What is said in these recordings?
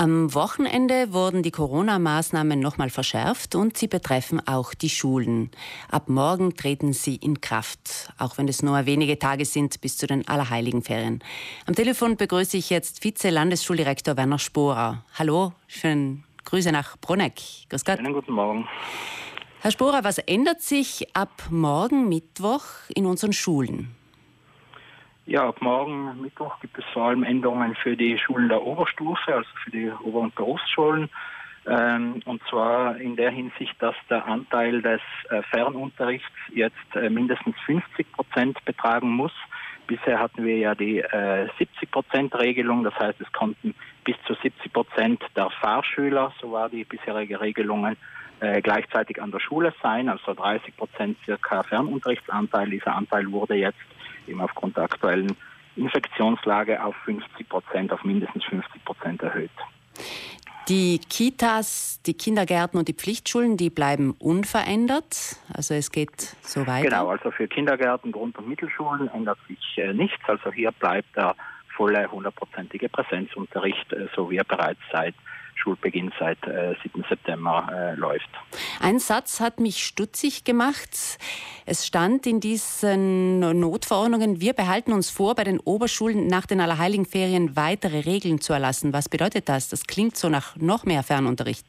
Am Wochenende wurden die Corona-Maßnahmen nochmal verschärft und sie betreffen auch die Schulen. Ab morgen treten sie in Kraft, auch wenn es nur wenige Tage sind bis zu den Allerheiligenferien. Am Telefon begrüße ich jetzt Vize-Landesschuldirektor Werner Sporer. Hallo, schönen Grüße nach Bruneck. Grüß Gott. Einen guten Morgen. Herr Sporer, was ändert sich ab morgen Mittwoch in unseren Schulen? Ja, ab morgen Mittwoch gibt es vor allem Änderungen für die Schulen der Oberstufe, also für die Ober- und Berufsschulen. Ähm, und zwar in der Hinsicht, dass der Anteil des äh, Fernunterrichts jetzt äh, mindestens 50 Prozent betragen muss. Bisher hatten wir ja die äh, 70 Prozent Regelung, das heißt, es konnten bis zu 70 Prozent der Fahrschüler, so war die bisherige Regelung, äh, gleichzeitig an der Schule sein, also 30 Prozent circa Fernunterrichtsanteil. Dieser Anteil wurde jetzt eben aufgrund der aktuellen Infektionslage auf 50 Prozent, auf mindestens 50 Prozent erhöht. Die Kitas, die Kindergärten und die Pflichtschulen, die bleiben unverändert. Also es geht so weiter. Genau, also für Kindergärten, Grund- und Mittelschulen ändert sich äh, nichts. Also hier bleibt der volle hundertprozentige Präsenzunterricht, äh, so wie er bereits seit Schulbeginn seit äh, 7. September äh, läuft. Ein Satz hat mich stutzig gemacht. Es stand in diesen Notverordnungen, wir behalten uns vor, bei den Oberschulen nach den Allerheiligenferien weitere Regeln zu erlassen. Was bedeutet das? Das klingt so nach noch mehr Fernunterricht.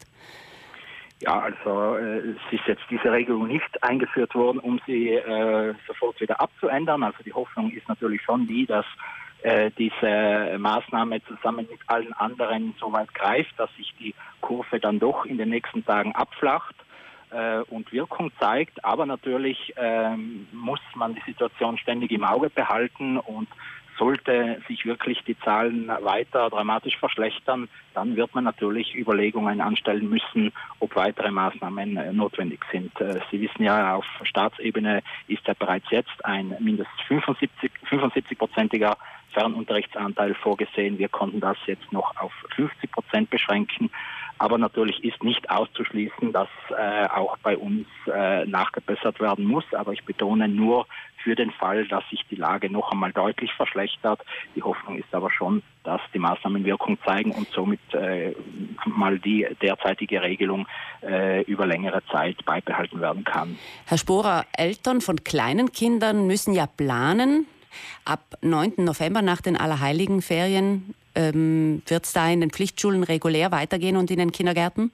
Ja, also äh, es ist jetzt diese Regelung nicht eingeführt worden, um sie äh, sofort wieder abzuändern. Also die Hoffnung ist natürlich schon die, dass äh, diese Maßnahme zusammen mit allen anderen so weit greift, dass sich die Kurve dann doch in den nächsten Tagen abflacht äh, und Wirkung zeigt. Aber natürlich ähm, muss man die Situation ständig im Auge behalten und sollte sich wirklich die Zahlen weiter dramatisch verschlechtern, dann wird man natürlich Überlegungen anstellen müssen, ob weitere Maßnahmen äh, notwendig sind. Äh, Sie wissen ja, auf Staatsebene ist ja bereits jetzt ein mindestens 75-prozentiger Fernunterrichtsanteil vorgesehen. Wir konnten das jetzt noch auf 50 Prozent beschränken. Aber natürlich ist nicht auszuschließen, dass äh, auch bei uns äh, nachgebessert werden muss. Aber ich betone nur für den Fall, dass sich die Lage noch einmal deutlich verschlechtert. Die Hoffnung ist aber schon, dass die Maßnahmen Wirkung zeigen und somit äh, mal die derzeitige Regelung äh, über längere Zeit beibehalten werden kann. Herr Sporer, Eltern von kleinen Kindern müssen ja planen. Ab 9. November nach den Allerheiligenferien ähm, wird es da in den Pflichtschulen regulär weitergehen und in den Kindergärten?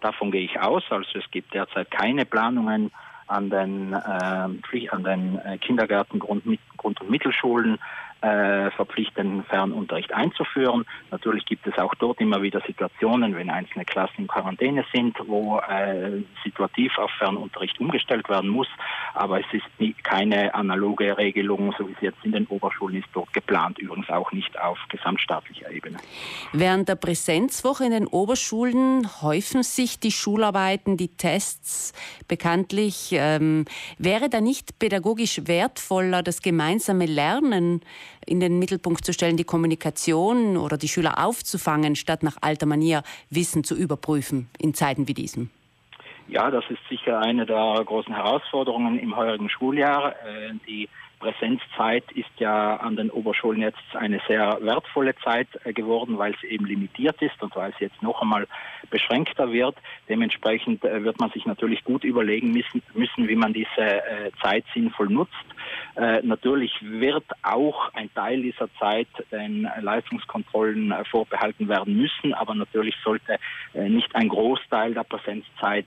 Davon gehe ich aus. Also es gibt derzeit keine Planungen an den, äh, an den äh, Kindergärten, Grund, Grund- und Mittelschulen äh, verpflichtenden Fernunterricht einzuführen. Natürlich gibt es auch dort immer wieder Situationen, wenn einzelne Klassen in Quarantäne sind, wo äh, situativ auf Fernunterricht umgestellt werden muss. Aber es ist nie, keine analoge Regelung, so wie es jetzt in den Oberschulen ist, dort geplant, übrigens auch nicht auf gesamtstaatlicher Ebene. Während der Präsenzwoche in den Oberschulen häufen sich die Schularbeiten, die Tests bekanntlich. Ähm, wäre da nicht pädagogisch wertvoller das gemeinsame Lernen in den Mittelpunkt zu stellen, die Kommunikation oder die Schüler aufzufangen, statt nach alter Manier Wissen zu überprüfen in Zeiten wie diesen? Ja, das ist sicher eine der großen Herausforderungen im heurigen Schuljahr. Äh, die Präsenzzeit ist ja an den Oberschulen jetzt eine sehr wertvolle Zeit äh, geworden, weil sie eben limitiert ist und weil sie jetzt noch einmal beschränkter wird. Dementsprechend äh, wird man sich natürlich gut überlegen müssen, wie man diese Zeit sinnvoll nutzt. Natürlich wird auch ein Teil dieser Zeit den Leistungskontrollen vorbehalten werden müssen, aber natürlich sollte nicht ein Großteil der Präsenzzeit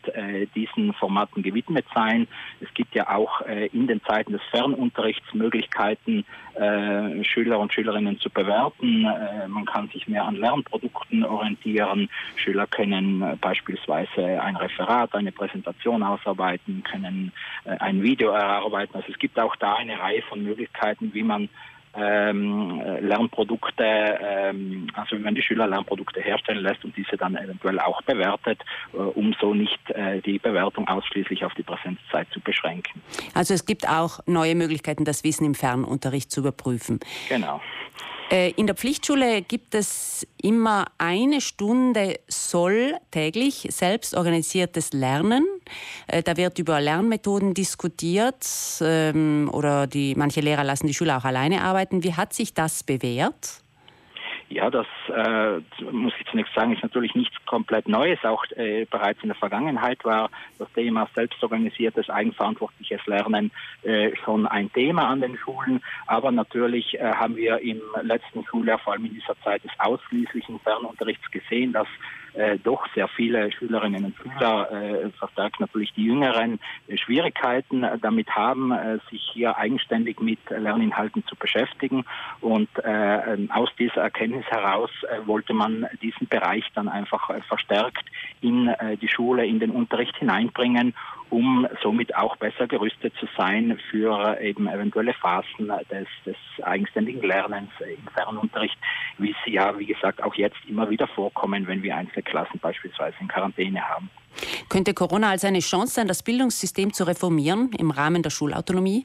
diesen Formaten gewidmet sein. Es gibt ja auch in den Zeiten des Fernunterrichts Möglichkeiten, äh, Schüler und Schülerinnen zu bewerten. Äh, man kann sich mehr an Lernprodukten orientieren. Schüler können äh, beispielsweise ein Referat, eine Präsentation ausarbeiten, können äh, ein Video erarbeiten. Also es gibt auch da eine Reihe von Möglichkeiten, wie man ähm, Lernprodukte, ähm, also wenn man die Schüler Lernprodukte herstellen lässt und diese dann eventuell auch bewertet, äh, um so nicht äh, die Bewertung ausschließlich auf die Präsenzzeit zu beschränken. Also es gibt auch neue Möglichkeiten, das Wissen im Fernunterricht zu überprüfen. Genau. Äh, in der Pflichtschule gibt es immer eine Stunde soll täglich selbst organisiertes Lernen. Äh, da wird über Lernmethoden diskutiert ähm, oder die, manche Lehrer lassen die Schüler auch alleine arbeiten. Wie hat sich das bewährt? Ja, das äh, muss ich zunächst sagen, ist natürlich nichts komplett Neues. Auch äh, bereits in der Vergangenheit war das Thema selbstorganisiertes, eigenverantwortliches Lernen äh, schon ein Thema an den Schulen. Aber natürlich äh, haben wir im letzten Schuljahr, vor allem in dieser Zeit des ausschließlichen Fernunterrichts gesehen, dass äh, doch sehr viele Schülerinnen und Schüler, äh, verstärkt natürlich die Jüngeren, äh, Schwierigkeiten äh, damit haben, äh, sich hier eigenständig mit Lerninhalten zu beschäftigen. Und äh, ähm, aus dieser Erkenntnis heraus wollte man diesen Bereich dann einfach verstärkt in die Schule, in den Unterricht hineinbringen um somit auch besser gerüstet zu sein für eben eventuelle Phasen des, des eigenständigen Lernens im Fernunterricht, wie sie ja, wie gesagt, auch jetzt immer wieder vorkommen, wenn wir Einzelklassen beispielsweise in Quarantäne haben. Könnte Corona als eine Chance sein, das Bildungssystem zu reformieren im Rahmen der Schulautonomie?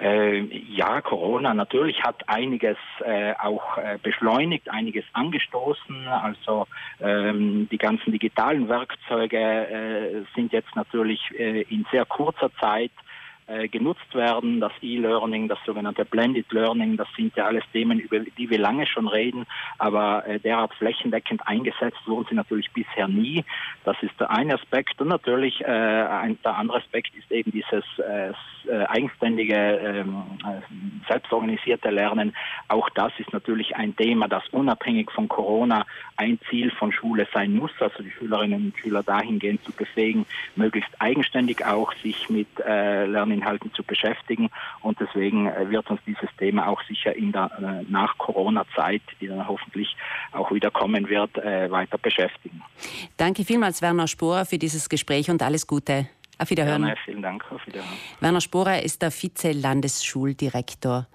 Äh, ja, Corona natürlich hat einiges äh, auch äh, beschleunigt, einiges angestoßen. Also ähm, die ganzen digitalen Werkzeuge äh, sind jetzt natürlich äh, in sehr kurzer Zeit äh, genutzt werden. Das E-Learning, das sogenannte Blended Learning, das sind ja alles Themen, über die wir lange schon reden, aber äh, derart flächendeckend eingesetzt wurden sie natürlich bisher nie. Das ist der eine Aspekt. Und natürlich äh, ein, der andere Aspekt ist eben dieses äh, äh eigenständige, ähm, äh, selbstorganisierte Lernen. Auch das ist natürlich ein Thema, das unabhängig von Corona ein Ziel von Schule sein muss, also die Schülerinnen und Schüler dahingehend zu befähigen, möglichst eigenständig auch sich mit äh, Lernen Inhalten zu beschäftigen. Und deswegen äh, wird uns dieses Thema auch sicher in der äh, Nach-Corona-Zeit, die dann hoffentlich auch wieder kommen wird, äh, weiter beschäftigen. Danke vielmals, Werner Sporer, für dieses Gespräch und alles Gute. Auf Wiederhören. Gerne, vielen Dank. Auf Wiederhören. Werner Sporer ist der Vize-Landesschuldirektor